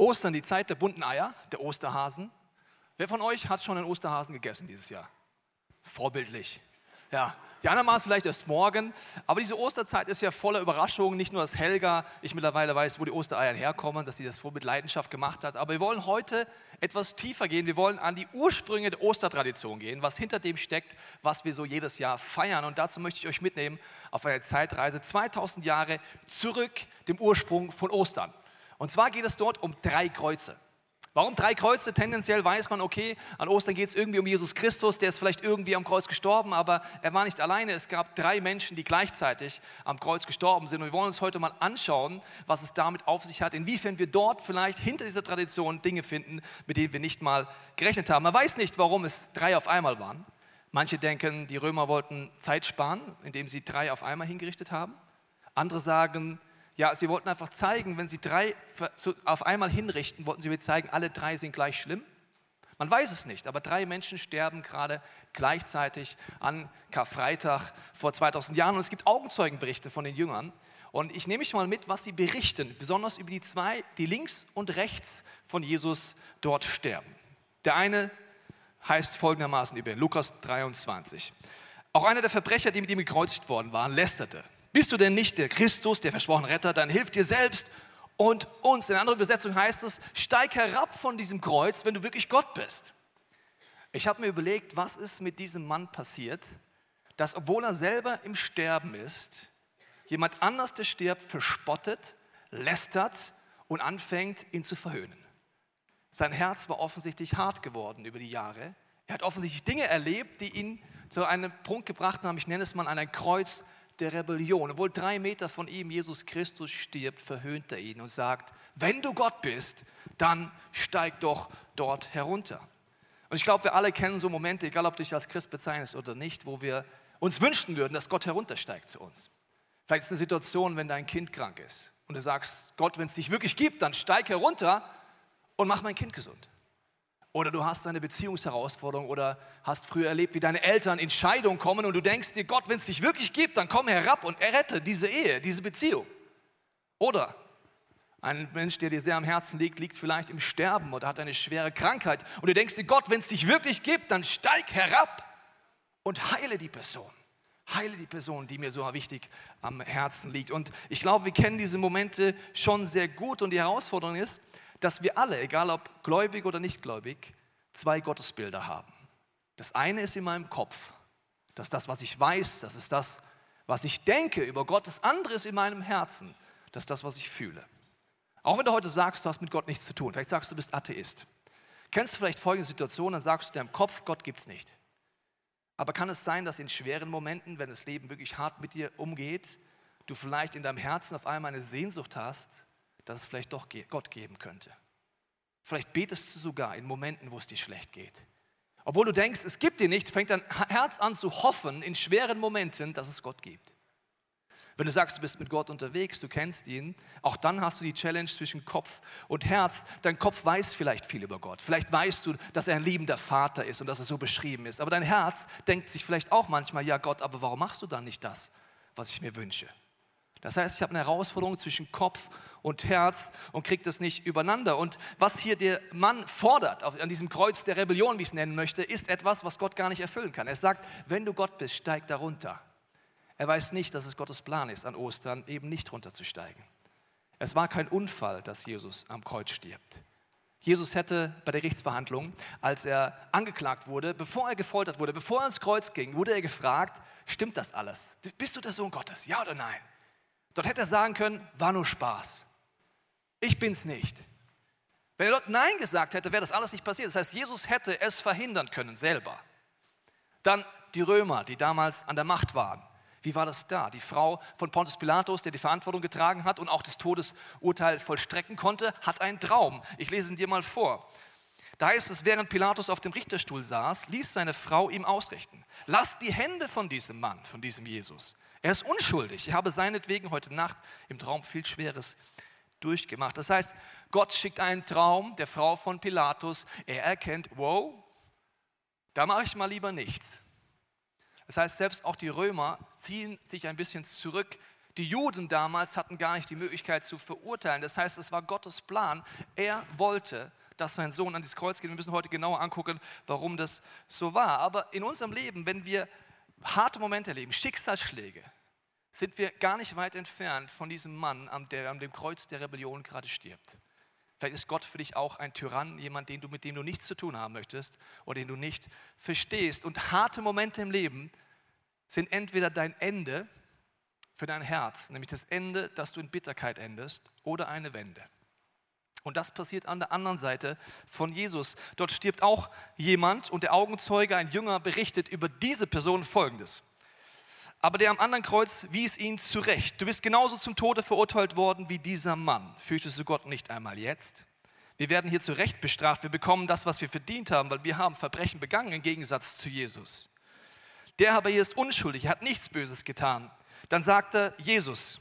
Ostern, die Zeit der bunten Eier, der Osterhasen. Wer von euch hat schon einen Osterhasen gegessen dieses Jahr? Vorbildlich. Ja, die anderen machen es vielleicht erst morgen, aber diese Osterzeit ist ja voller Überraschungen. Nicht nur, dass Helga, ich mittlerweile weiß, wo die Ostereier herkommen, dass sie das vor mit Leidenschaft gemacht hat, aber wir wollen heute etwas tiefer gehen. Wir wollen an die Ursprünge der Ostertradition gehen, was hinter dem steckt, was wir so jedes Jahr feiern. Und dazu möchte ich euch mitnehmen auf eine Zeitreise 2000 Jahre zurück dem Ursprung von Ostern. Und zwar geht es dort um drei Kreuze. Warum drei Kreuze? Tendenziell weiß man, okay, an Ostern geht es irgendwie um Jesus Christus, der ist vielleicht irgendwie am Kreuz gestorben, aber er war nicht alleine. Es gab drei Menschen, die gleichzeitig am Kreuz gestorben sind. Und wir wollen uns heute mal anschauen, was es damit auf sich hat, inwiefern wir dort vielleicht hinter dieser Tradition Dinge finden, mit denen wir nicht mal gerechnet haben. Man weiß nicht, warum es drei auf einmal waren. Manche denken, die Römer wollten Zeit sparen, indem sie drei auf einmal hingerichtet haben. Andere sagen, ja, sie wollten einfach zeigen, wenn sie drei auf einmal hinrichten, wollten sie mir zeigen, alle drei sind gleich schlimm. Man weiß es nicht, aber drei Menschen sterben gerade gleichzeitig an Karfreitag vor 2000 Jahren. Und es gibt Augenzeugenberichte von den Jüngern. Und ich nehme mich mal mit, was sie berichten, besonders über die zwei, die links und rechts von Jesus dort sterben. Der eine heißt folgendermaßen über Lukas 23. Auch einer der Verbrecher, die mit ihm gekreuzigt worden waren, lästerte. Bist du denn nicht der Christus, der versprochene Retter, dann hilf dir selbst und uns. In einer anderen Übersetzung heißt es, steig herab von diesem Kreuz, wenn du wirklich Gott bist. Ich habe mir überlegt, was ist mit diesem Mann passiert, dass obwohl er selber im Sterben ist, jemand anders, der stirbt, verspottet, lästert und anfängt, ihn zu verhöhnen. Sein Herz war offensichtlich hart geworden über die Jahre. Er hat offensichtlich Dinge erlebt, die ihn zu einem Punkt gebracht haben, ich nenne es mal ein Kreuz der Rebellion. Obwohl drei Meter von ihm Jesus Christus stirbt, verhöhnt er ihn und sagt, wenn du Gott bist, dann steig doch dort herunter. Und ich glaube, wir alle kennen so Momente, egal ob du dich als Christ bezeichnest oder nicht, wo wir uns wünschen würden, dass Gott heruntersteigt zu uns. Vielleicht ist es eine Situation, wenn dein Kind krank ist und du sagst, Gott, wenn es dich wirklich gibt, dann steig herunter und mach mein Kind gesund. Oder du hast eine Beziehungsherausforderung oder hast früher erlebt, wie deine Eltern in Scheidung kommen und du denkst dir, Gott, wenn es dich wirklich gibt, dann komm herab und errette diese Ehe, diese Beziehung. Oder ein Mensch, der dir sehr am Herzen liegt, liegt vielleicht im Sterben oder hat eine schwere Krankheit und du denkst dir, Gott, wenn es dich wirklich gibt, dann steig herab und heile die Person. Heile die Person, die mir so wichtig am Herzen liegt. Und ich glaube, wir kennen diese Momente schon sehr gut und die Herausforderung ist, dass wir alle, egal ob gläubig oder nicht gläubig, zwei Gottesbilder haben. Das eine ist in meinem Kopf. Das ist das, was ich weiß. Das ist das, was ich denke über Gott. Das andere ist in meinem Herzen. Das ist das, was ich fühle. Auch wenn du heute sagst, du hast mit Gott nichts zu tun. Vielleicht sagst du, du bist Atheist. Kennst du vielleicht folgende Situation, dann sagst du deinem Kopf, Gott gibt es nicht. Aber kann es sein, dass in schweren Momenten, wenn das Leben wirklich hart mit dir umgeht, du vielleicht in deinem Herzen auf einmal eine Sehnsucht hast, dass es vielleicht doch Gott geben könnte. Vielleicht betest du sogar in Momenten, wo es dir schlecht geht. Obwohl du denkst, es gibt dir nicht, fängt dein Herz an zu hoffen in schweren Momenten, dass es Gott gibt. Wenn du sagst, du bist mit Gott unterwegs, du kennst ihn, auch dann hast du die Challenge zwischen Kopf und Herz. Dein Kopf weiß vielleicht viel über Gott. Vielleicht weißt du, dass er ein liebender Vater ist und dass er so beschrieben ist. Aber dein Herz denkt sich vielleicht auch manchmal, ja Gott, aber warum machst du dann nicht das, was ich mir wünsche? Das heißt, ich habe eine Herausforderung zwischen Kopf und Herz und kriege das nicht übereinander. Und was hier der Mann fordert, an diesem Kreuz der Rebellion, wie ich es nennen möchte, ist etwas, was Gott gar nicht erfüllen kann. Er sagt, wenn du Gott bist, steig darunter. Er weiß nicht, dass es Gottes Plan ist, an Ostern eben nicht runterzusteigen. Es war kein Unfall, dass Jesus am Kreuz stirbt. Jesus hätte bei der Gerichtsverhandlung, als er angeklagt wurde, bevor er gefoltert wurde, bevor er ans Kreuz ging, wurde er gefragt, stimmt das alles? Bist du der Sohn Gottes? Ja oder nein? Dort hätte er sagen können, war nur Spaß. Ich bin's nicht. Wenn er dort Nein gesagt hätte, wäre das alles nicht passiert. Das heißt, Jesus hätte es verhindern können selber. Dann die Römer, die damals an der Macht waren. Wie war das da? Die Frau von Pontius Pilatus, der die Verantwortung getragen hat und auch das Todesurteil vollstrecken konnte, hat einen Traum. Ich lese ihn dir mal vor. Da heißt es, während Pilatus auf dem Richterstuhl saß, ließ seine Frau ihm ausrichten. Lass die Hände von diesem Mann, von diesem Jesus. Er ist unschuldig. Ich habe seinetwegen heute Nacht im Traum viel Schweres durchgemacht. Das heißt, Gott schickt einen Traum der Frau von Pilatus. Er erkennt, wow, da mache ich mal lieber nichts. Das heißt, selbst auch die Römer ziehen sich ein bisschen zurück. Die Juden damals hatten gar nicht die Möglichkeit zu verurteilen. Das heißt, es war Gottes Plan. Er wollte, dass sein Sohn an das Kreuz geht. Wir müssen heute genauer angucken, warum das so war. Aber in unserem Leben, wenn wir harte Momente erleben, Schicksalsschläge, sind wir gar nicht weit entfernt von diesem Mann, der an dem Kreuz der Rebellion gerade stirbt. Vielleicht ist Gott für dich auch ein Tyrann, jemand, den du, mit dem du nichts zu tun haben möchtest oder den du nicht verstehst. Und harte Momente im Leben sind entweder dein Ende für dein Herz, nämlich das Ende, dass du in Bitterkeit endest, oder eine Wende. Und das passiert an der anderen Seite von Jesus. Dort stirbt auch jemand und der Augenzeuge, ein Jünger, berichtet über diese Person Folgendes. Aber der am anderen Kreuz wies ihn zurecht. Du bist genauso zum Tode verurteilt worden wie dieser Mann. Fürchtest du Gott nicht einmal jetzt? Wir werden hier zu Recht bestraft. Wir bekommen das, was wir verdient haben, weil wir haben Verbrechen begangen im Gegensatz zu Jesus. Der aber hier ist unschuldig, er hat nichts Böses getan. Dann sagte Jesus,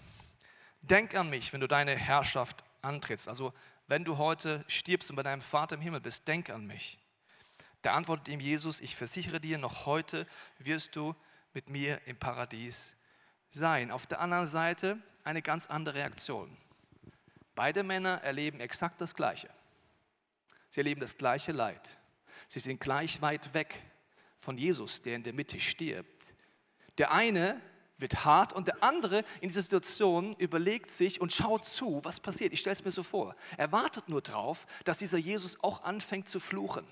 denk an mich, wenn du deine Herrschaft antrittst. Also wenn du heute stirbst und bei deinem Vater im Himmel bist, denk an mich. Da antwortet ihm Jesus, ich versichere dir, noch heute wirst du mit mir im Paradies sein. Auf der anderen Seite eine ganz andere Reaktion. Beide Männer erleben exakt das Gleiche. Sie erleben das gleiche Leid. Sie sind gleich weit weg von Jesus, der in der Mitte stirbt. Der eine wird hart und der andere in dieser Situation überlegt sich und schaut zu, was passiert. Ich stelle es mir so vor. Er wartet nur darauf, dass dieser Jesus auch anfängt zu fluchen.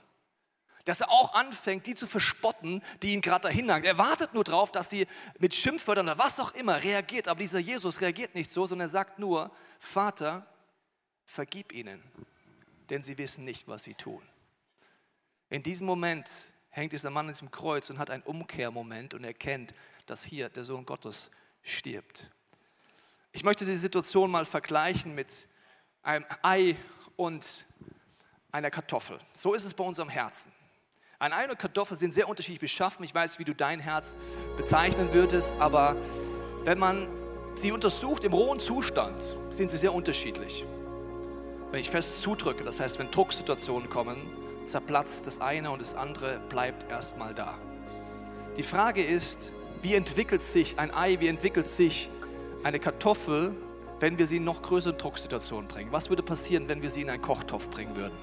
dass er auch anfängt, die zu verspotten, die ihn gerade dahin hangen. Er wartet nur darauf, dass sie mit Schimpfwörtern oder was auch immer reagiert. Aber dieser Jesus reagiert nicht so, sondern er sagt nur, Vater, vergib ihnen, denn sie wissen nicht, was sie tun. In diesem Moment hängt dieser Mann an diesem Kreuz und hat einen Umkehrmoment und erkennt, dass hier der Sohn Gottes stirbt. Ich möchte die Situation mal vergleichen mit einem Ei und einer Kartoffel. So ist es bei unserem Herzen. Ein Ei und Kartoffel sind sehr unterschiedlich beschaffen. Ich weiß, wie du dein Herz bezeichnen würdest, aber wenn man sie untersucht im rohen Zustand, sind sie sehr unterschiedlich. Wenn ich fest zudrücke, das heißt, wenn Drucksituationen kommen, zerplatzt das eine und das andere bleibt erstmal da. Die Frage ist, wie entwickelt sich ein Ei, wie entwickelt sich eine Kartoffel, wenn wir sie in noch größere Drucksituationen bringen? Was würde passieren, wenn wir sie in einen Kochtopf bringen würden?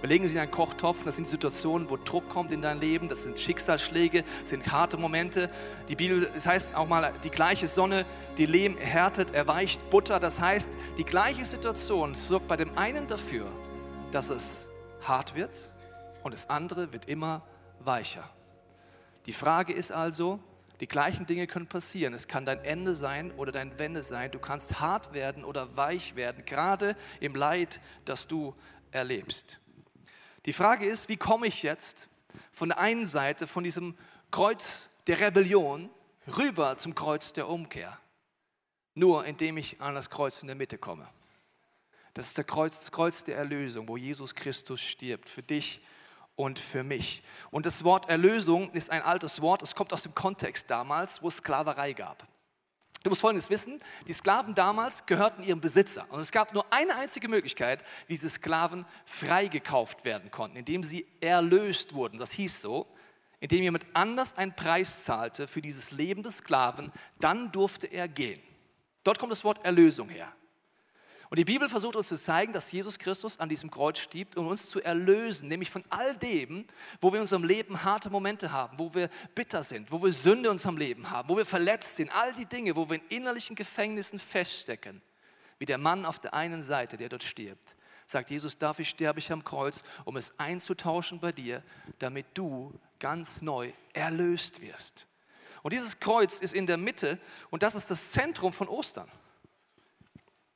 Wir legen sie in einen Kochtopf, das sind Situationen, wo Druck kommt in dein Leben, das sind Schicksalsschläge, das sind harte Momente. Die Bibel, das heißt auch mal, die gleiche Sonne, die Lehm erhärtet, erweicht Butter. Das heißt, die gleiche Situation sorgt bei dem einen dafür, dass es hart wird und das andere wird immer weicher. Die Frage ist also, die gleichen Dinge können passieren. Es kann dein Ende sein oder dein Wende sein. Du kannst hart werden oder weich werden, gerade im Leid, das du erlebst. Die Frage ist, wie komme ich jetzt von der einen Seite, von diesem Kreuz der Rebellion, rüber zum Kreuz der Umkehr? Nur indem ich an das Kreuz in der Mitte komme. Das ist der Kreuz, das Kreuz der Erlösung, wo Jesus Christus stirbt für dich und für mich. Und das Wort Erlösung ist ein altes Wort, es kommt aus dem Kontext damals, wo es Sklaverei gab. Du musst Folgendes wissen, die Sklaven damals gehörten ihrem Besitzer. Und es gab nur eine einzige Möglichkeit, wie diese Sklaven freigekauft werden konnten, indem sie erlöst wurden. Das hieß so, indem jemand anders einen Preis zahlte für dieses Leben des Sklaven, dann durfte er gehen. Dort kommt das Wort Erlösung her. Und die Bibel versucht uns zu zeigen, dass Jesus Christus an diesem Kreuz stirbt, um uns zu erlösen, nämlich von all dem, wo wir in unserem Leben harte Momente haben, wo wir bitter sind, wo wir Sünde in unserem Leben haben, wo wir verletzt sind, all die Dinge, wo wir in innerlichen Gefängnissen feststecken, wie der Mann auf der einen Seite, der dort stirbt. Sagt Jesus, dafür sterbe ich am Kreuz, um es einzutauschen bei dir, damit du ganz neu erlöst wirst. Und dieses Kreuz ist in der Mitte und das ist das Zentrum von Ostern.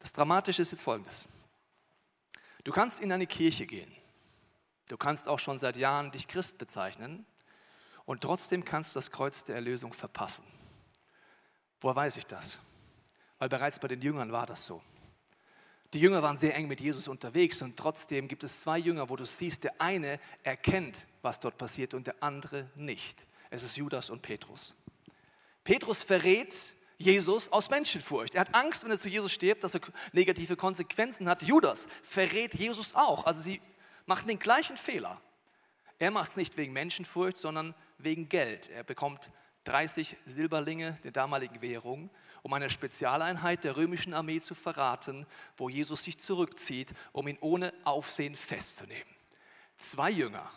Das Dramatische ist jetzt folgendes. Du kannst in eine Kirche gehen. Du kannst auch schon seit Jahren dich Christ bezeichnen. Und trotzdem kannst du das Kreuz der Erlösung verpassen. Woher weiß ich das? Weil bereits bei den Jüngern war das so. Die Jünger waren sehr eng mit Jesus unterwegs und trotzdem gibt es zwei Jünger, wo du siehst, der eine erkennt, was dort passiert und der andere nicht. Es ist Judas und Petrus. Petrus verrät Jesus aus Menschenfurcht. Er hat Angst, wenn er zu Jesus stirbt, dass er negative Konsequenzen hat. Judas verrät Jesus auch. Also sie machen den gleichen Fehler. Er macht es nicht wegen Menschenfurcht, sondern wegen Geld. Er bekommt 30 Silberlinge der damaligen Währung, um eine Spezialeinheit der römischen Armee zu verraten, wo Jesus sich zurückzieht, um ihn ohne Aufsehen festzunehmen. Zwei Jünger,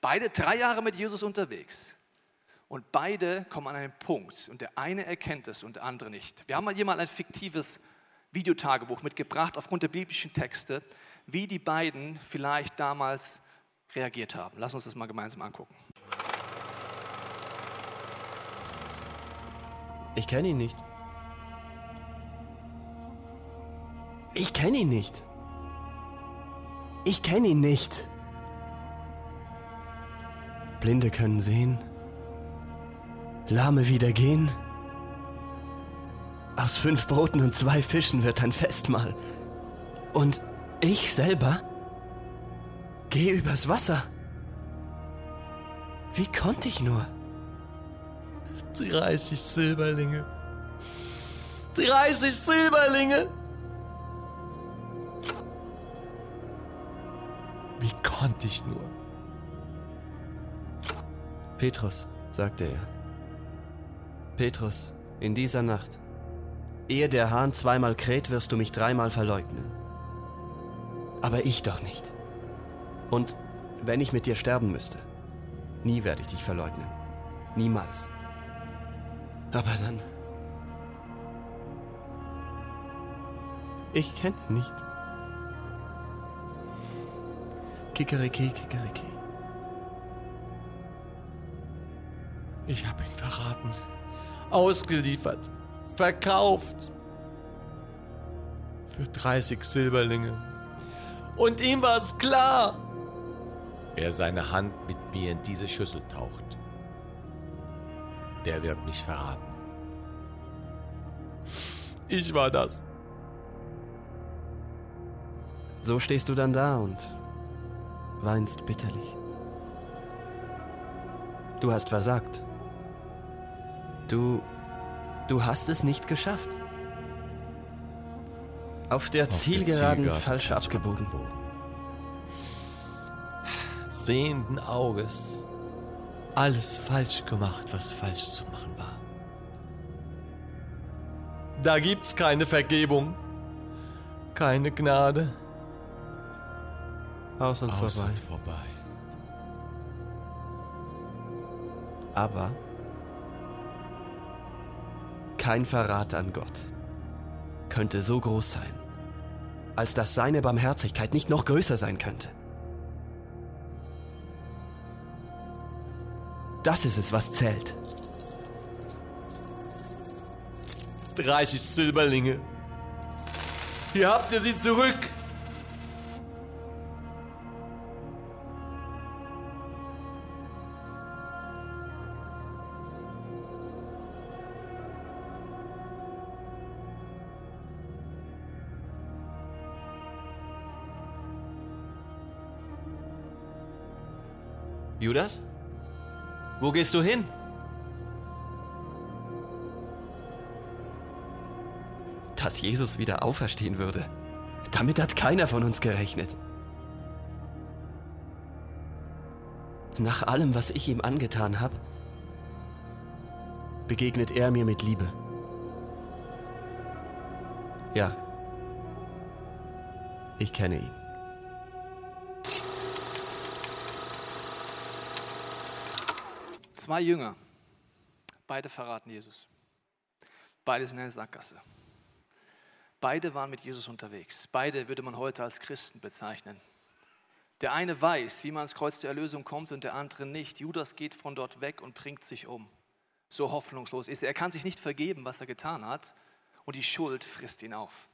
beide drei Jahre mit Jesus unterwegs. Und beide kommen an einen Punkt und der eine erkennt es und der andere nicht. Wir haben mal mal ein fiktives Videotagebuch mitgebracht aufgrund der biblischen Texte, wie die beiden vielleicht damals reagiert haben. Lass uns das mal gemeinsam angucken. Ich kenne ihn nicht. Ich kenne ihn nicht. Ich kenne ihn nicht. Blinde können sehen. Lahme wieder gehen. Aus fünf Broten und zwei Fischen wird ein Festmahl. Und ich selber gehe übers Wasser. Wie konnte ich nur? 30 Silberlinge. 30 Silberlinge! Wie konnte ich nur? Petrus, sagte er. Petrus, in dieser Nacht, ehe der Hahn zweimal kräht, wirst du mich dreimal verleugnen. Aber ich doch nicht. Und wenn ich mit dir sterben müsste, nie werde ich dich verleugnen. Niemals. Aber dann. Ich kenne ihn nicht. Kikeriki, Kikeriki. Ich habe ihn verraten, ausgeliefert, verkauft. Für 30 Silberlinge. Und ihm war es klar. Wer seine Hand mit mir in diese Schüssel taucht, der wird mich verraten. Ich war das. So stehst du dann da und weinst bitterlich. Du hast versagt. Du. Du hast es nicht geschafft. Auf der Auf der Zielgeraden Zielgeraden falsch falsch abgebogen. Sehenden Auges. Alles falsch gemacht, was falsch zu machen war. Da gibt's keine Vergebung, keine Gnade. Aus und Aus vorbei. und vorbei. Aber kein Verrat an Gott könnte so groß sein, als dass seine Barmherzigkeit nicht noch größer sein könnte. Das ist es, was zählt. 30 Silberlinge. Hier habt ihr sie zurück. Judas? Wo gehst du hin? Dass Jesus wieder auferstehen würde. Damit hat keiner von uns gerechnet. Nach allem, was ich ihm angetan habe, begegnet er mir mit Liebe. Ja, ich kenne ihn. Zwei Jünger, beide verraten Jesus. Beide sind in der Sackgasse. Beide waren mit Jesus unterwegs. Beide würde man heute als Christen bezeichnen. Der eine weiß, wie man ans Kreuz der Erlösung kommt und der andere nicht. Judas geht von dort weg und bringt sich um. So hoffnungslos ist er. Er kann sich nicht vergeben, was er getan hat und die Schuld frisst ihn auf.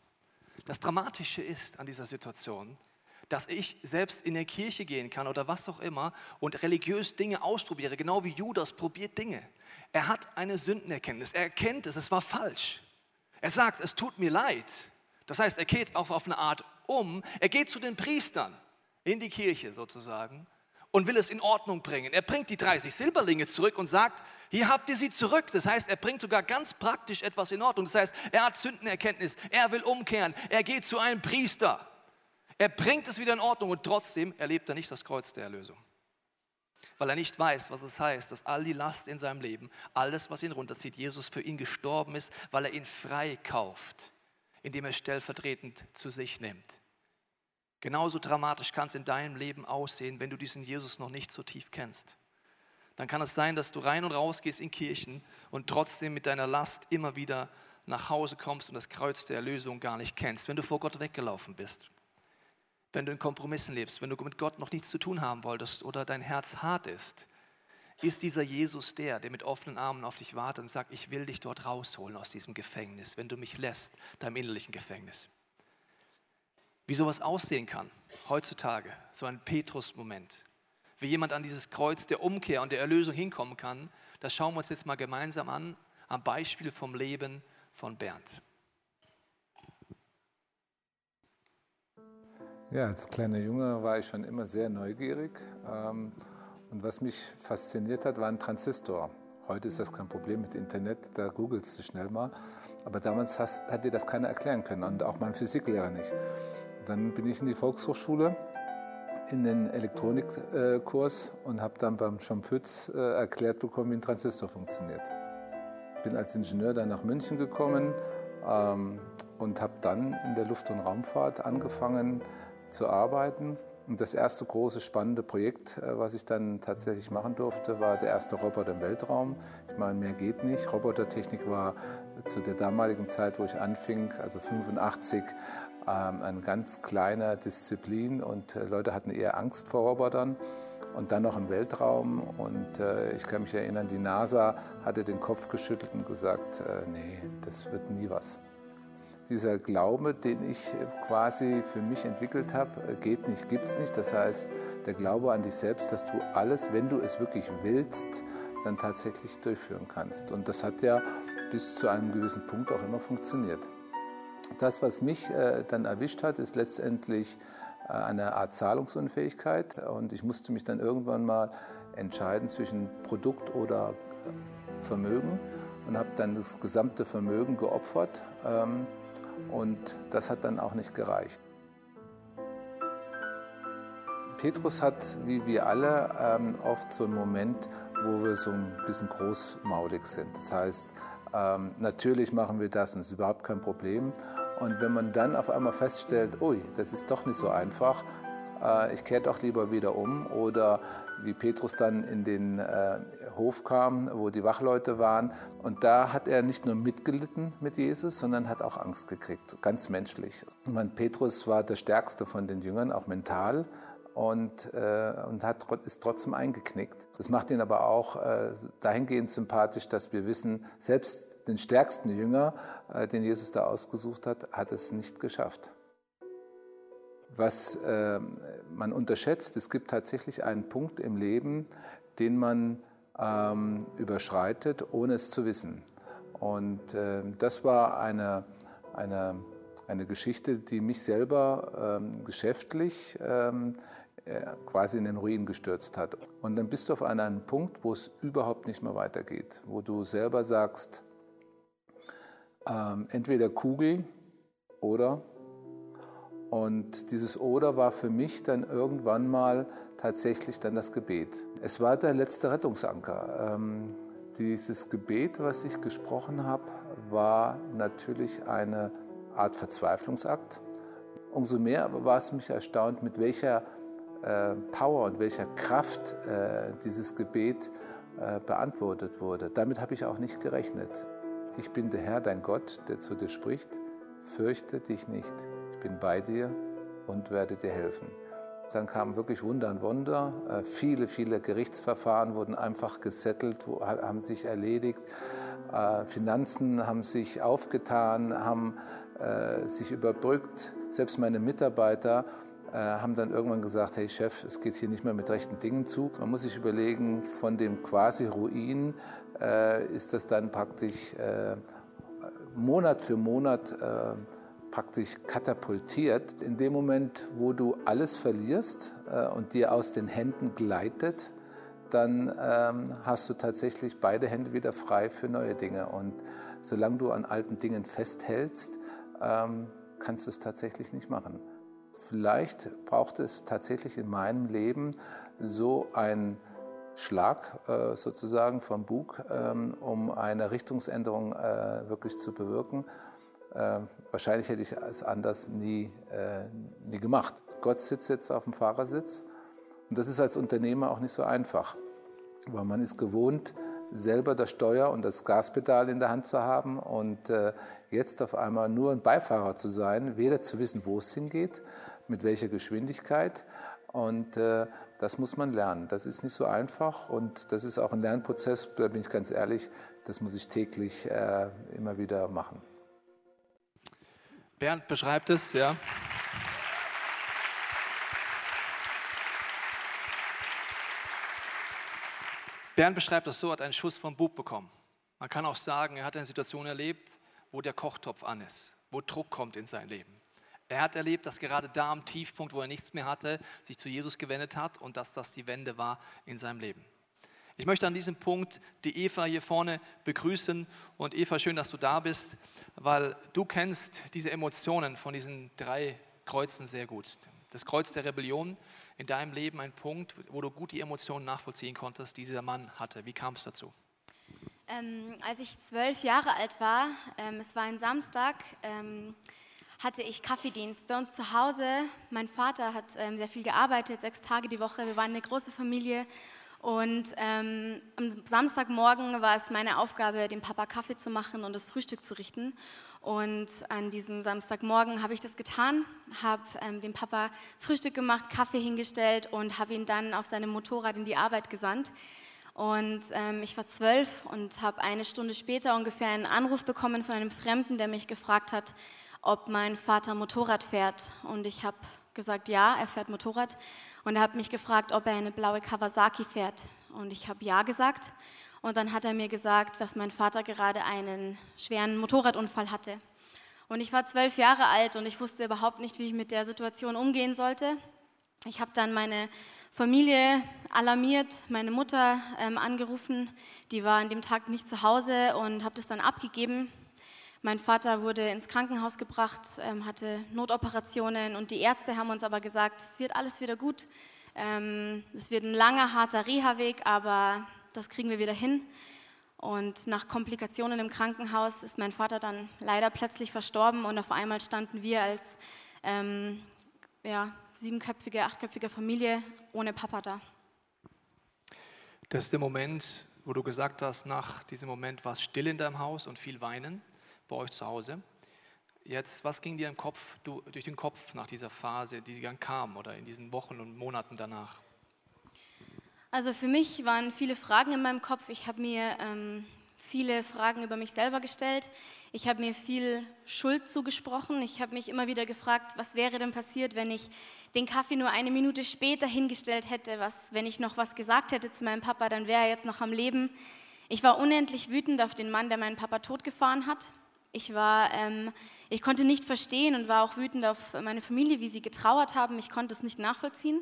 Das Dramatische ist an dieser Situation, dass ich selbst in der Kirche gehen kann oder was auch immer und religiös Dinge ausprobiere, genau wie Judas probiert Dinge. Er hat eine Sündenerkenntnis, er erkennt es, es war falsch. Er sagt, es tut mir leid. Das heißt, er geht auch auf eine Art um, er geht zu den Priestern in die Kirche sozusagen und will es in Ordnung bringen. Er bringt die 30 Silberlinge zurück und sagt, hier habt ihr sie zurück. Das heißt, er bringt sogar ganz praktisch etwas in Ordnung. Das heißt, er hat Sündenerkenntnis, er will umkehren, er geht zu einem Priester. Er bringt es wieder in Ordnung und trotzdem erlebt er nicht das Kreuz der Erlösung. Weil er nicht weiß, was es heißt, dass all die Last in seinem Leben, alles, was ihn runterzieht, Jesus für ihn gestorben ist, weil er ihn freikauft, indem er stellvertretend zu sich nimmt. Genauso dramatisch kann es in deinem Leben aussehen, wenn du diesen Jesus noch nicht so tief kennst. Dann kann es sein, dass du rein und raus gehst in Kirchen und trotzdem mit deiner Last immer wieder nach Hause kommst und das Kreuz der Erlösung gar nicht kennst, wenn du vor Gott weggelaufen bist wenn du in Kompromissen lebst, wenn du mit Gott noch nichts zu tun haben wolltest oder dein Herz hart ist, ist dieser Jesus der, der mit offenen Armen auf dich wartet und sagt, ich will dich dort rausholen aus diesem Gefängnis, wenn du mich lässt, deinem innerlichen Gefängnis. Wie sowas aussehen kann, heutzutage, so ein Petrus-Moment, wie jemand an dieses Kreuz der Umkehr und der Erlösung hinkommen kann, das schauen wir uns jetzt mal gemeinsam an, am Beispiel vom Leben von Bernd. Ja, als kleiner Junge war ich schon immer sehr neugierig. Ähm, und was mich fasziniert hat, war ein Transistor. Heute ist das kein Problem mit Internet, da googelst du schnell mal. Aber damals hast, hat dir das keiner erklären können und auch mein Physiklehrer nicht. Dann bin ich in die Volkshochschule in den Elektronikkurs und habe dann beim John Pütz äh, erklärt bekommen, wie ein Transistor funktioniert. Bin als Ingenieur dann nach München gekommen ähm, und habe dann in der Luft- und Raumfahrt angefangen, zu arbeiten. Und das erste große spannende Projekt, äh, was ich dann tatsächlich machen durfte, war der erste Roboter im Weltraum. Ich meine, mehr geht nicht. Robotertechnik war zu der damaligen Zeit, wo ich anfing, also 85, ähm, eine ganz kleine Disziplin und äh, Leute hatten eher Angst vor Robotern. und dann noch im Weltraum. Und äh, ich kann mich erinnern, die NASA hatte den Kopf geschüttelt und gesagt, äh, nee, das wird nie was. Dieser Glaube, den ich quasi für mich entwickelt habe, äh, geht nicht, gibt es nicht. Das heißt, der Glaube an dich selbst, dass du alles, wenn du es wirklich willst, dann tatsächlich durchführen kannst. Und das hat ja bis zu einem gewissen Punkt auch immer funktioniert. Das, was mich äh, dann erwischt hat, ist letztendlich äh, eine Art Zahlungsunfähigkeit. Und ich musste mich dann irgendwann mal entscheiden zwischen Produkt oder äh, Vermögen und habe dann das gesamte Vermögen geopfert. Ähm, und das hat dann auch nicht gereicht. Petrus hat, wie wir alle, ähm, oft so einen Moment, wo wir so ein bisschen großmaulig sind. Das heißt, ähm, natürlich machen wir das und es ist überhaupt kein Problem. Und wenn man dann auf einmal feststellt, ui, das ist doch nicht so einfach, äh, ich kehre doch lieber wieder um. Oder wie Petrus dann in den äh, Hof kam, wo die Wachleute waren. Und da hat er nicht nur mitgelitten mit Jesus, sondern hat auch Angst gekriegt, ganz menschlich. Ich meine, Petrus war der stärkste von den Jüngern, auch mental. Und, äh, und hat, ist trotzdem eingeknickt. Das macht ihn aber auch äh, dahingehend sympathisch, dass wir wissen, selbst den stärksten Jünger, den Jesus da ausgesucht hat, hat es nicht geschafft. Was äh, man unterschätzt, es gibt tatsächlich einen Punkt im Leben, den man ähm, überschreitet, ohne es zu wissen. Und äh, das war eine, eine, eine Geschichte, die mich selber ähm, geschäftlich ähm, äh, quasi in den Ruin gestürzt hat. Und dann bist du auf einem Punkt, wo es überhaupt nicht mehr weitergeht, wo du selber sagst, ähm, entweder Kugel oder. Und dieses Oder war für mich dann irgendwann mal tatsächlich dann das Gebet. Es war der letzte Rettungsanker. Ähm, dieses Gebet, was ich gesprochen habe, war natürlich eine Art Verzweiflungsakt. Umso mehr war es mich erstaunt, mit welcher äh, Power und welcher Kraft äh, dieses Gebet äh, beantwortet wurde. Damit habe ich auch nicht gerechnet. Ich bin der Herr, dein Gott, der zu dir spricht. Fürchte dich nicht. Bin bei dir und werde dir helfen. Dann kamen wirklich Wunder an Wunder. Äh, viele, viele Gerichtsverfahren wurden einfach gesettelt, haben sich erledigt. Äh, Finanzen haben sich aufgetan, haben äh, sich überbrückt. Selbst meine Mitarbeiter haben dann irgendwann gesagt, hey Chef, es geht hier nicht mehr mit rechten Dingen zu. Man muss sich überlegen, von dem quasi Ruin ist das dann praktisch Monat für Monat praktisch katapultiert. In dem Moment, wo du alles verlierst äh, und dir aus den Händen gleitet, dann ähm, hast du tatsächlich beide Hände wieder frei für neue Dinge. Und solange du an alten Dingen festhältst, ähm, kannst du es tatsächlich nicht machen. Vielleicht braucht es tatsächlich in meinem Leben so ein Schlag äh, sozusagen vom Bug, ähm, um eine Richtungsänderung äh, wirklich zu bewirken. Äh, wahrscheinlich hätte ich es anders nie, nie gemacht. Gott sitzt jetzt auf dem Fahrersitz und das ist als Unternehmer auch nicht so einfach, weil man ist gewohnt, selber das Steuer und das Gaspedal in der Hand zu haben und jetzt auf einmal nur ein Beifahrer zu sein, weder zu wissen, wo es hingeht, mit welcher Geschwindigkeit und äh, das muss man lernen. Das ist nicht so einfach und das ist auch ein Lernprozess, da bin ich ganz ehrlich, das muss ich täglich äh, immer wieder machen. Bernd beschreibt es, ja. Bernd beschreibt es so, hat einen Schuss vom Bub bekommen. Man kann auch sagen, er hat eine Situation erlebt, wo der Kochtopf an ist, wo Druck kommt in sein Leben. Er hat erlebt, dass gerade da am Tiefpunkt, wo er nichts mehr hatte, sich zu Jesus gewendet hat und dass das die Wende war in seinem Leben. Ich möchte an diesem Punkt die Eva hier vorne begrüßen. Und Eva, schön, dass du da bist, weil du kennst diese Emotionen von diesen drei Kreuzen sehr gut. Das Kreuz der Rebellion in deinem Leben ein Punkt, wo du gut die Emotionen nachvollziehen konntest, die dieser Mann hatte. Wie kam es dazu? Ähm, als ich zwölf Jahre alt war, ähm, es war ein Samstag, ähm, hatte ich Kaffeedienst bei uns zu Hause. Mein Vater hat ähm, sehr viel gearbeitet, sechs Tage die Woche. Wir waren eine große Familie. Und ähm, am Samstagmorgen war es meine Aufgabe, dem Papa Kaffee zu machen und das Frühstück zu richten. Und an diesem Samstagmorgen habe ich das getan, habe ähm, dem Papa Frühstück gemacht, Kaffee hingestellt und habe ihn dann auf seinem Motorrad in die Arbeit gesandt. Und ähm, ich war zwölf und habe eine Stunde später ungefähr einen Anruf bekommen von einem Fremden, der mich gefragt hat, ob mein Vater Motorrad fährt. Und ich habe gesagt, ja, er fährt Motorrad. Und er hat mich gefragt, ob er eine blaue Kawasaki fährt. Und ich habe ja gesagt. Und dann hat er mir gesagt, dass mein Vater gerade einen schweren Motorradunfall hatte. Und ich war zwölf Jahre alt und ich wusste überhaupt nicht, wie ich mit der Situation umgehen sollte. Ich habe dann meine Familie alarmiert, meine Mutter ähm, angerufen. Die war an dem Tag nicht zu Hause und habe das dann abgegeben. Mein Vater wurde ins Krankenhaus gebracht, ähm, hatte Notoperationen und die Ärzte haben uns aber gesagt, es wird alles wieder gut. Ähm, es wird ein langer, harter Reha-Weg, aber das kriegen wir wieder hin. Und nach Komplikationen im Krankenhaus ist mein Vater dann leider plötzlich verstorben und auf einmal standen wir als ähm, ja, siebenköpfige, achtköpfige Familie ohne Papa da. Das ist der Moment, wo du gesagt hast, nach diesem Moment war es still in deinem Haus und viel Weinen bei euch zu Hause. Jetzt, was ging dir Kopf, du, durch den Kopf nach dieser Phase, die dann kam oder in diesen Wochen und Monaten danach? Also für mich waren viele Fragen in meinem Kopf. Ich habe mir ähm, viele Fragen über mich selber gestellt. Ich habe mir viel Schuld zugesprochen. Ich habe mich immer wieder gefragt, was wäre denn passiert, wenn ich den Kaffee nur eine Minute später hingestellt hätte, was, wenn ich noch was gesagt hätte zu meinem Papa, dann wäre er jetzt noch am Leben. Ich war unendlich wütend auf den Mann, der meinen Papa totgefahren hat. Ich, war, ähm, ich konnte nicht verstehen und war auch wütend auf meine Familie, wie sie getrauert haben. Ich konnte es nicht nachvollziehen,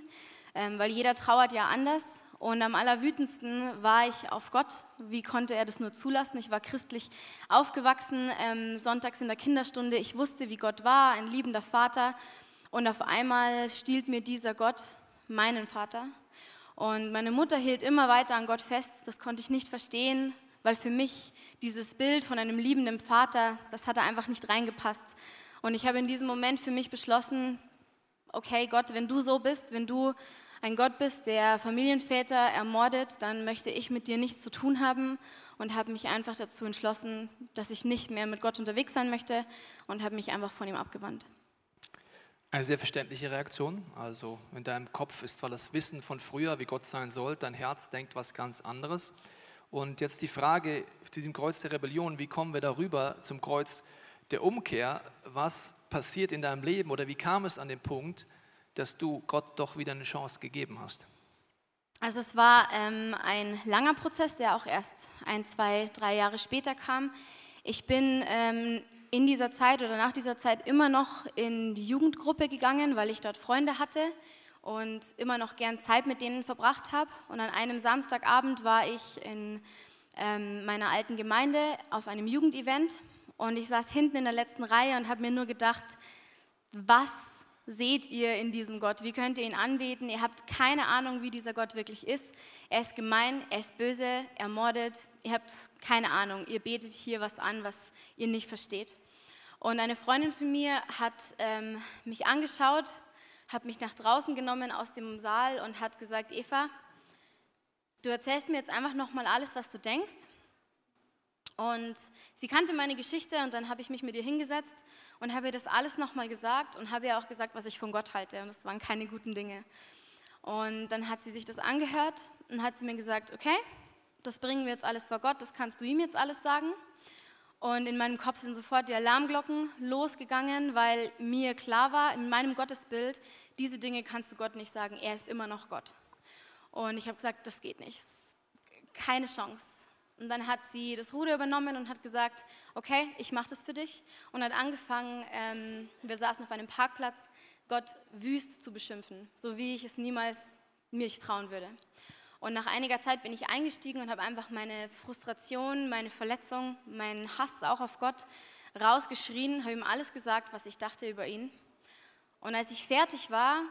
ähm, weil jeder trauert ja anders. Und am allerwütendsten war ich auf Gott. Wie konnte er das nur zulassen? Ich war christlich aufgewachsen, ähm, sonntags in der Kinderstunde. Ich wusste, wie Gott war, ein liebender Vater. Und auf einmal stiehlt mir dieser Gott meinen Vater. Und meine Mutter hielt immer weiter an Gott fest. Das konnte ich nicht verstehen weil für mich dieses Bild von einem liebenden Vater, das hatte einfach nicht reingepasst. Und ich habe in diesem Moment für mich beschlossen, okay Gott, wenn du so bist, wenn du ein Gott bist, der Familienväter ermordet, dann möchte ich mit dir nichts zu tun haben und habe mich einfach dazu entschlossen, dass ich nicht mehr mit Gott unterwegs sein möchte und habe mich einfach von ihm abgewandt. Eine sehr verständliche Reaktion. Also in deinem Kopf ist zwar das Wissen von früher, wie Gott sein soll, dein Herz denkt was ganz anderes. Und jetzt die Frage auf diesem Kreuz der Rebellion, wie kommen wir darüber zum Kreuz der Umkehr? Was passiert in deinem Leben oder wie kam es an den Punkt, dass du Gott doch wieder eine Chance gegeben hast? Also es war ähm, ein langer Prozess, der auch erst ein, zwei, drei Jahre später kam. Ich bin ähm, in dieser Zeit oder nach dieser Zeit immer noch in die Jugendgruppe gegangen, weil ich dort Freunde hatte und immer noch gern Zeit mit denen verbracht habe. Und an einem Samstagabend war ich in ähm, meiner alten Gemeinde auf einem Jugendevent und ich saß hinten in der letzten Reihe und habe mir nur gedacht, was seht ihr in diesem Gott? Wie könnt ihr ihn anbeten? Ihr habt keine Ahnung, wie dieser Gott wirklich ist. Er ist gemein, er ist böse, er mordet. Ihr habt keine Ahnung. Ihr betet hier was an, was ihr nicht versteht. Und eine Freundin von mir hat ähm, mich angeschaut hat mich nach draußen genommen aus dem Saal und hat gesagt, Eva, du erzählst mir jetzt einfach nochmal alles, was du denkst. Und sie kannte meine Geschichte und dann habe ich mich mit ihr hingesetzt und habe ihr das alles nochmal gesagt und habe ihr auch gesagt, was ich von Gott halte. Und das waren keine guten Dinge. Und dann hat sie sich das angehört und hat sie mir gesagt, okay, das bringen wir jetzt alles vor Gott, das kannst du ihm jetzt alles sagen. Und in meinem Kopf sind sofort die Alarmglocken losgegangen, weil mir klar war, in meinem Gottesbild, diese Dinge kannst du Gott nicht sagen, er ist immer noch Gott. Und ich habe gesagt, das geht nicht, keine Chance. Und dann hat sie das Ruder übernommen und hat gesagt, okay, ich mache das für dich. Und hat angefangen, ähm, wir saßen auf einem Parkplatz, Gott wüst zu beschimpfen, so wie ich es niemals mir trauen würde. Und nach einiger Zeit bin ich eingestiegen und habe einfach meine Frustration, meine Verletzung, meinen Hass auch auf Gott rausgeschrien, habe ihm alles gesagt, was ich dachte über ihn. Und als ich fertig war,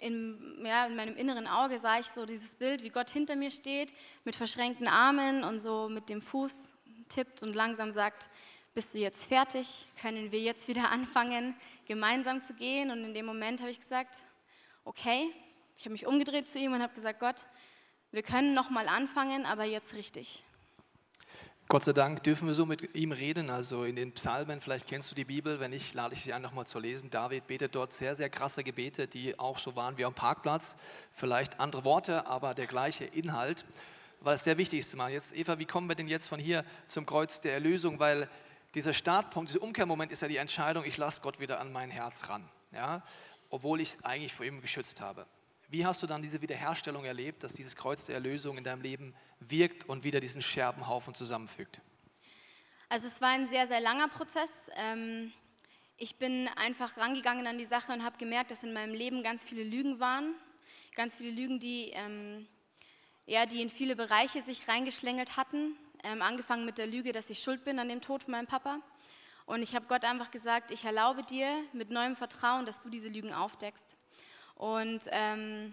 in, ja, in meinem inneren Auge sah ich so dieses Bild, wie Gott hinter mir steht, mit verschränkten Armen und so mit dem Fuß tippt und langsam sagt, bist du jetzt fertig? Können wir jetzt wieder anfangen, gemeinsam zu gehen? Und in dem Moment habe ich gesagt, okay, ich habe mich umgedreht zu ihm und habe gesagt, Gott, Wir können nochmal anfangen, aber jetzt richtig. Gott sei Dank dürfen wir so mit ihm reden. Also in den Psalmen, vielleicht kennst du die Bibel, wenn nicht, lade ich dich ein, nochmal zu lesen. David betet dort sehr, sehr krasse Gebete, die auch so waren wie am Parkplatz. Vielleicht andere Worte, aber der gleiche Inhalt, weil es sehr wichtig ist zu machen. Jetzt, Eva, wie kommen wir denn jetzt von hier zum Kreuz der Erlösung? Weil dieser Startpunkt, dieser Umkehrmoment ist ja die Entscheidung, ich lasse Gott wieder an mein Herz ran. Ja? Obwohl ich eigentlich vor ihm geschützt habe. Wie hast du dann diese Wiederherstellung erlebt, dass dieses Kreuz der Erlösung in deinem Leben wirkt und wieder diesen Scherbenhaufen zusammenfügt? Also es war ein sehr, sehr langer Prozess. Ähm, ich bin einfach rangegangen an die Sache und habe gemerkt, dass in meinem Leben ganz viele Lügen waren. Ganz viele Lügen, die, ähm, ja, die in viele Bereiche sich reingeschlängelt hatten. Ähm, angefangen mit der Lüge, dass ich schuld bin an dem Tod von meinem Papa. Und ich habe Gott einfach gesagt, ich erlaube dir mit neuem Vertrauen, dass du diese Lügen aufdeckst und ähm,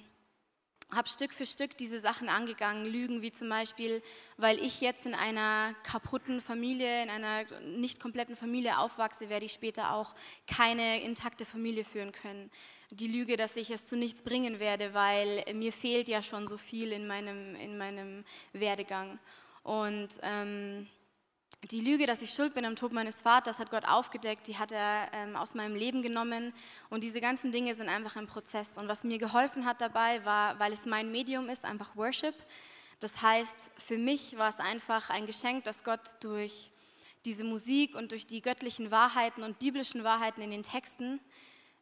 habe Stück für Stück diese Sachen angegangen. Lügen wie zum Beispiel, weil ich jetzt in einer kaputten Familie, in einer nicht kompletten Familie aufwachse, werde ich später auch keine intakte Familie führen können. Die Lüge, dass ich es zu nichts bringen werde, weil mir fehlt ja schon so viel in meinem, in meinem Werdegang. Und ähm, die Lüge, dass ich schuld bin am Tod meines Vaters, hat Gott aufgedeckt, die hat er ähm, aus meinem Leben genommen. Und diese ganzen Dinge sind einfach ein Prozess. Und was mir geholfen hat dabei, war, weil es mein Medium ist, einfach Worship. Das heißt, für mich war es einfach ein Geschenk, dass Gott durch diese Musik und durch die göttlichen Wahrheiten und biblischen Wahrheiten in den Texten,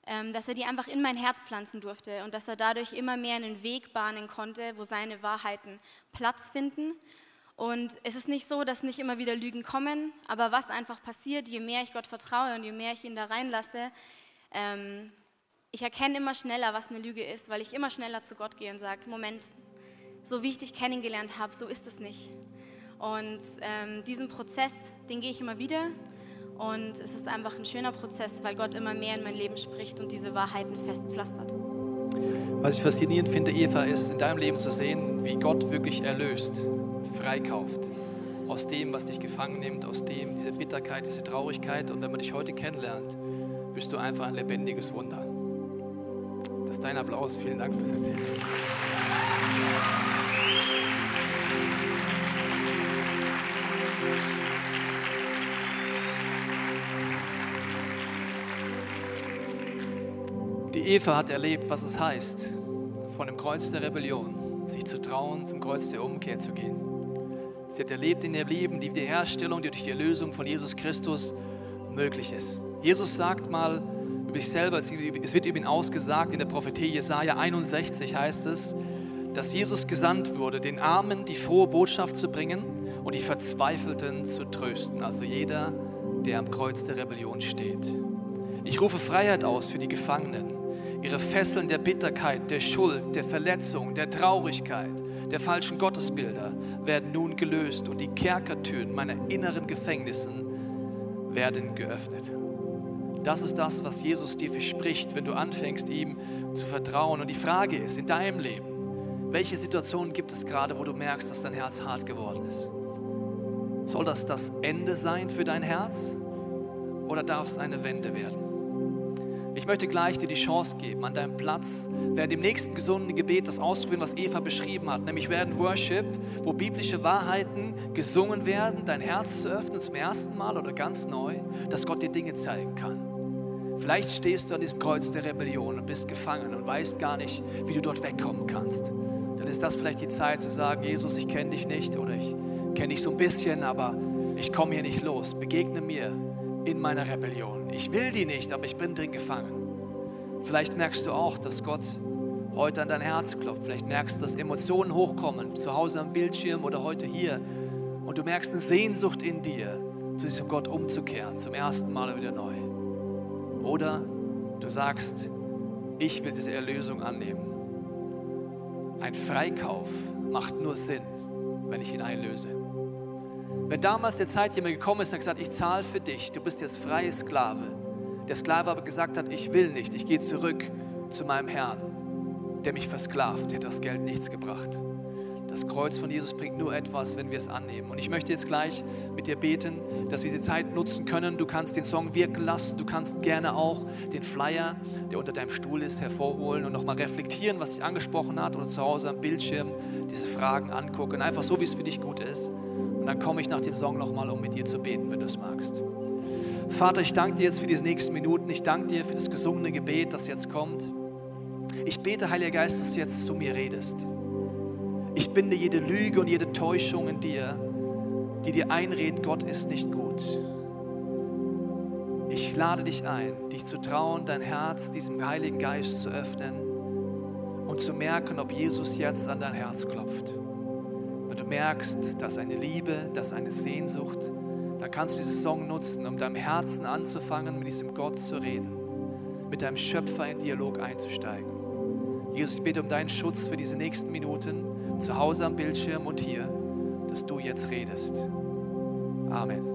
ähm, dass er die einfach in mein Herz pflanzen durfte und dass er dadurch immer mehr einen Weg bahnen konnte, wo seine Wahrheiten Platz finden und es ist nicht so, dass nicht immer wieder Lügen kommen, aber was einfach passiert, je mehr ich Gott vertraue und je mehr ich ihn da reinlasse, ähm, ich erkenne immer schneller, was eine Lüge ist, weil ich immer schneller zu Gott gehe und sage, Moment, so wie ich dich kennengelernt habe, so ist es nicht. Und ähm, diesen Prozess, den gehe ich immer wieder und es ist einfach ein schöner Prozess, weil Gott immer mehr in mein Leben spricht und diese Wahrheiten festpflastert. Was ich faszinierend finde, Eva, ist in deinem Leben zu sehen, wie Gott wirklich erlöst freikauft. Aus dem, was dich gefangen nimmt, aus dem, diese Bitterkeit, diese Traurigkeit. Und wenn man dich heute kennenlernt, bist du einfach ein lebendiges Wunder. Das ist dein Applaus. Vielen Dank fürs Erzählen. Die Eva hat erlebt, was es heißt, von dem Kreuz der Rebellion, sich zu trauen, zum Kreuz der Umkehr zu gehen. Sie hat erlebt in ihrem Leben die Wiederherstellung, die durch die Erlösung von Jesus Christus möglich ist. Jesus sagt mal über sich selber, es wird über ihn ausgesagt in der Prophetie Jesaja 61 heißt es, dass Jesus gesandt wurde, den Armen die frohe Botschaft zu bringen und die Verzweifelten zu trösten. Also jeder, der am Kreuz der Rebellion steht. Ich rufe Freiheit aus für die Gefangenen. Ihre Fesseln der Bitterkeit, der Schuld, der Verletzung, der Traurigkeit, der falschen Gottesbilder werden nun gelöst und die Kerkertüren meiner inneren Gefängnissen werden geöffnet. Das ist das, was Jesus dir verspricht, wenn du anfängst, ihm zu vertrauen. Und die Frage ist in deinem Leben, welche Situationen gibt es gerade, wo du merkst, dass dein Herz hart geworden ist? Soll das das Ende sein für dein Herz oder darf es eine Wende werden? Ich möchte gleich dir die Chance geben, an deinem Platz während dem nächsten gesunden Gebet das auszuprobieren, was Eva beschrieben hat. Nämlich werden Worship, wo biblische Wahrheiten gesungen werden, dein Herz zu öffnen zum ersten Mal oder ganz neu, dass Gott dir Dinge zeigen kann. Vielleicht stehst du an diesem Kreuz der Rebellion und bist gefangen und weißt gar nicht, wie du dort wegkommen kannst. Dann ist das vielleicht die Zeit zu sagen, Jesus, ich kenne dich nicht oder ich kenne dich so ein bisschen, aber ich komme hier nicht los. Begegne mir in meiner Rebellion. Ich will die nicht, aber ich bin drin gefangen. Vielleicht merkst du auch, dass Gott heute an dein Herz klopft. Vielleicht merkst du, dass Emotionen hochkommen, zu Hause am Bildschirm oder heute hier. Und du merkst eine Sehnsucht in dir, zu diesem Gott umzukehren, zum ersten Mal wieder neu. Oder du sagst, ich will diese Erlösung annehmen. Ein Freikauf macht nur Sinn, wenn ich ihn einlöse. Wenn damals der Zeit jemand gekommen ist und gesagt, ich zahle für dich, du bist jetzt freie Sklave. Der Sklave aber gesagt hat, ich will nicht, ich gehe zurück zu meinem Herrn, der mich versklavt, hat das Geld nichts gebracht. Das Kreuz von Jesus bringt nur etwas, wenn wir es annehmen. Und ich möchte jetzt gleich mit dir beten, dass wir diese Zeit nutzen können. Du kannst den Song wirken lassen. Du kannst gerne auch den Flyer, der unter deinem Stuhl ist, hervorholen und nochmal reflektieren, was dich angesprochen hat oder zu Hause am Bildschirm diese Fragen angucken. Einfach so, wie es für dich gut ist. Und dann komme ich nach dem Song nochmal, um mit dir zu beten, wenn du es magst. Vater, ich danke dir jetzt für diese nächsten Minuten. Ich danke dir für das gesungene Gebet, das jetzt kommt. Ich bete, Heiliger Geist, dass du jetzt zu mir redest. Ich binde jede Lüge und jede Täuschung in dir, die dir einredet, Gott ist nicht gut. Ich lade dich ein, dich zu trauen, dein Herz diesem Heiligen Geist zu öffnen und zu merken, ob Jesus jetzt an dein Herz klopft. Wenn du merkst, dass eine Liebe, dass eine Sehnsucht, dann kannst du diesen Song nutzen, um deinem Herzen anzufangen, mit diesem Gott zu reden, mit deinem Schöpfer in Dialog einzusteigen. Jesus, ich bete um deinen Schutz für diese nächsten Minuten, zu Hause am Bildschirm und hier, dass du jetzt redest. Amen.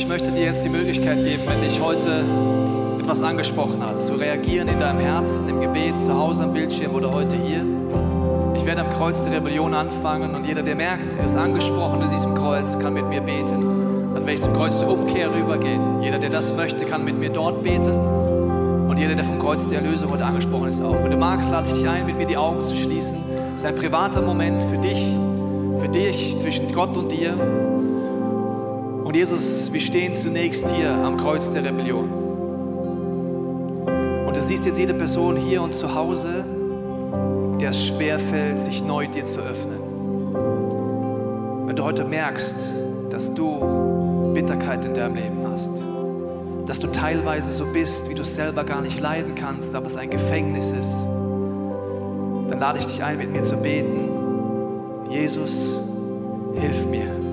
Ich möchte dir jetzt die Möglichkeit geben, wenn dich heute etwas angesprochen hat, zu reagieren in deinem Herzen, im Gebet, zu Hause am Bildschirm oder heute hier. Ich werde am Kreuz der Rebellion anfangen und jeder, der merkt, er ist angesprochen in diesem Kreuz, kann mit mir beten. Dann werde ich zum Kreuz der Umkehr rübergehen. Jeder, der das möchte, kann mit mir dort beten. Und jeder, der vom Kreuz der Erlösung heute angesprochen ist, auch. Wenn du magst, lade ich dich ein, mit mir die Augen zu schließen. Es ist ein privater Moment für dich, für dich, zwischen Gott und dir. Und Jesus, wir stehen zunächst hier am Kreuz der Rebellion. Und du siehst jetzt jede Person hier und zu Hause, der es schwerfällt, sich neu dir zu öffnen. Wenn du heute merkst, dass du Bitterkeit in deinem Leben hast, dass du teilweise so bist, wie du es selber gar nicht leiden kannst, aber es ein Gefängnis ist, dann lade ich dich ein, mit mir zu beten. Jesus, hilf mir.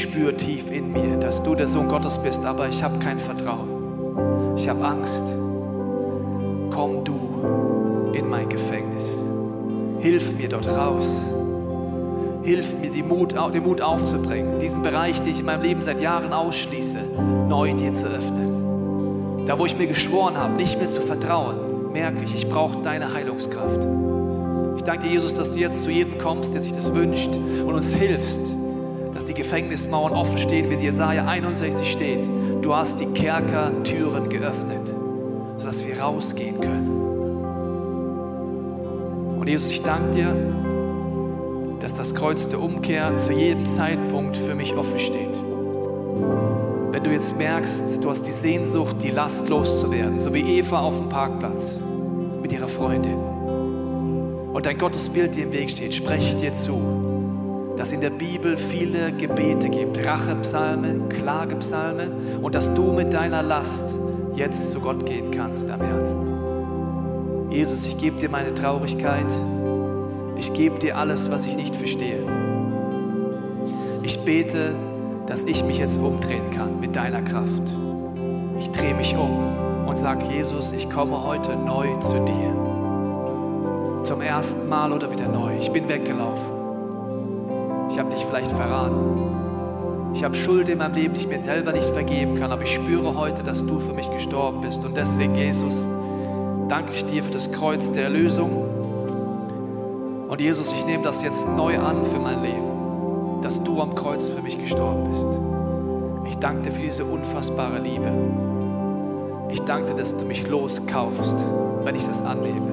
Ich spüre tief in mir, dass du der Sohn Gottes bist, aber ich habe kein Vertrauen. Ich habe Angst. Komm du in mein Gefängnis. Hilf mir dort raus. Hilf mir, den Mut, den Mut aufzubringen, diesen Bereich, den ich in meinem Leben seit Jahren ausschließe, neu dir zu öffnen. Da, wo ich mir geschworen habe, nicht mehr zu vertrauen, merke ich, ich brauche deine Heilungskraft. Ich danke dir, Jesus, dass du jetzt zu jedem kommst, der sich das wünscht und uns hilfst, dass die Gefängnismauern offen stehen, wie es Jesaja 61 steht. Du hast die Kerkertüren geöffnet, sodass wir rausgehen können. Und Jesus, ich danke dir, dass das Kreuz der Umkehr zu jedem Zeitpunkt für mich offen steht. Wenn du jetzt merkst, du hast die Sehnsucht, die Last loszuwerden, so wie Eva auf dem Parkplatz mit ihrer Freundin, und dein Gottesbild dir im Weg steht, spreche dir zu, dass in der Bibel viele Gebete gibt, Rachepsalme, Klagepsalme, und dass du mit deiner Last jetzt zu Gott gehen kannst in deinem Herzen. Jesus, ich gebe dir meine Traurigkeit, ich gebe dir alles, was ich nicht verstehe. Ich bete, dass ich mich jetzt umdrehen kann mit deiner Kraft. Ich drehe mich um und sage, Jesus, ich komme heute neu zu dir. Zum ersten Mal oder wieder neu. Ich bin weggelaufen. Ich habe dich vielleicht verraten. Ich habe Schuld in meinem Leben, die ich mir selber nicht vergeben kann, aber ich spüre heute, dass du für mich gestorben bist. Und deswegen, Jesus, danke ich dir für das Kreuz der Erlösung. Und Jesus, ich nehme das jetzt neu an für mein Leben, dass du am Kreuz für mich gestorben bist. Ich danke dir für diese unfassbare Liebe. Ich danke dir, dass du mich loskaufst, wenn ich das annehme.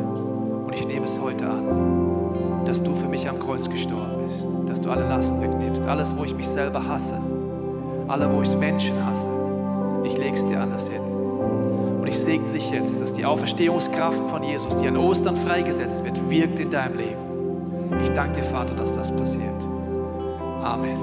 Und ich nehme es heute an, dass du für mich am Kreuz gestorben bist, du alle Lasten wegnimmst, alles, wo ich mich selber hasse, alle, wo ich Menschen hasse. Ich lege es dir anders hin. Und ich segne dich jetzt, dass die Auferstehungskraft von Jesus, die an Ostern freigesetzt wird, wirkt in deinem Leben. Ich danke dir, Vater, dass das passiert. Amen.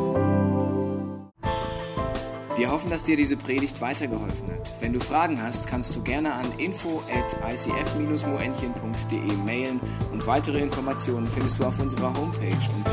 Wir hoffen, dass dir diese Predigt weitergeholfen hat. Wenn du Fragen hast, kannst du gerne an info at icf-moenchen.de mailen und weitere Informationen findest du auf unserer Homepage unter